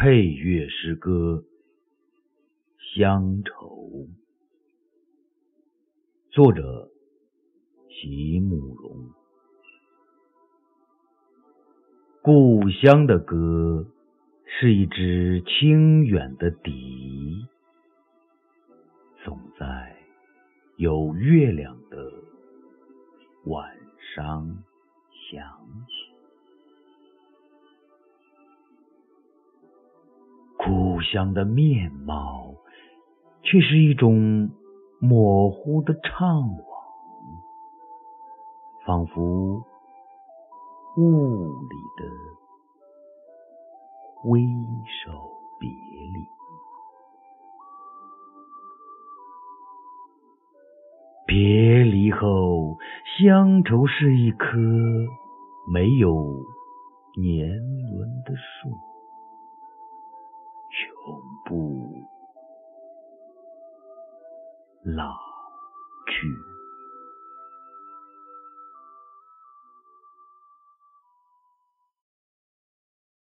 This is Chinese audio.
配乐诗歌《乡愁》，作者席慕容。故乡的歌是一支清远的笛，总在有月亮的晚上响起。故乡的面貌，却是一种模糊的怅惘，仿佛雾里的挥手别离。别离后，乡愁是一棵没有年轮的树。永不老去。